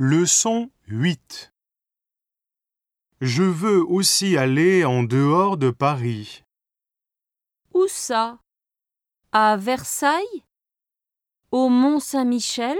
Leçon 8 Je veux aussi aller en dehors de Paris. Où ça? À Versailles? Au Mont Saint-Michel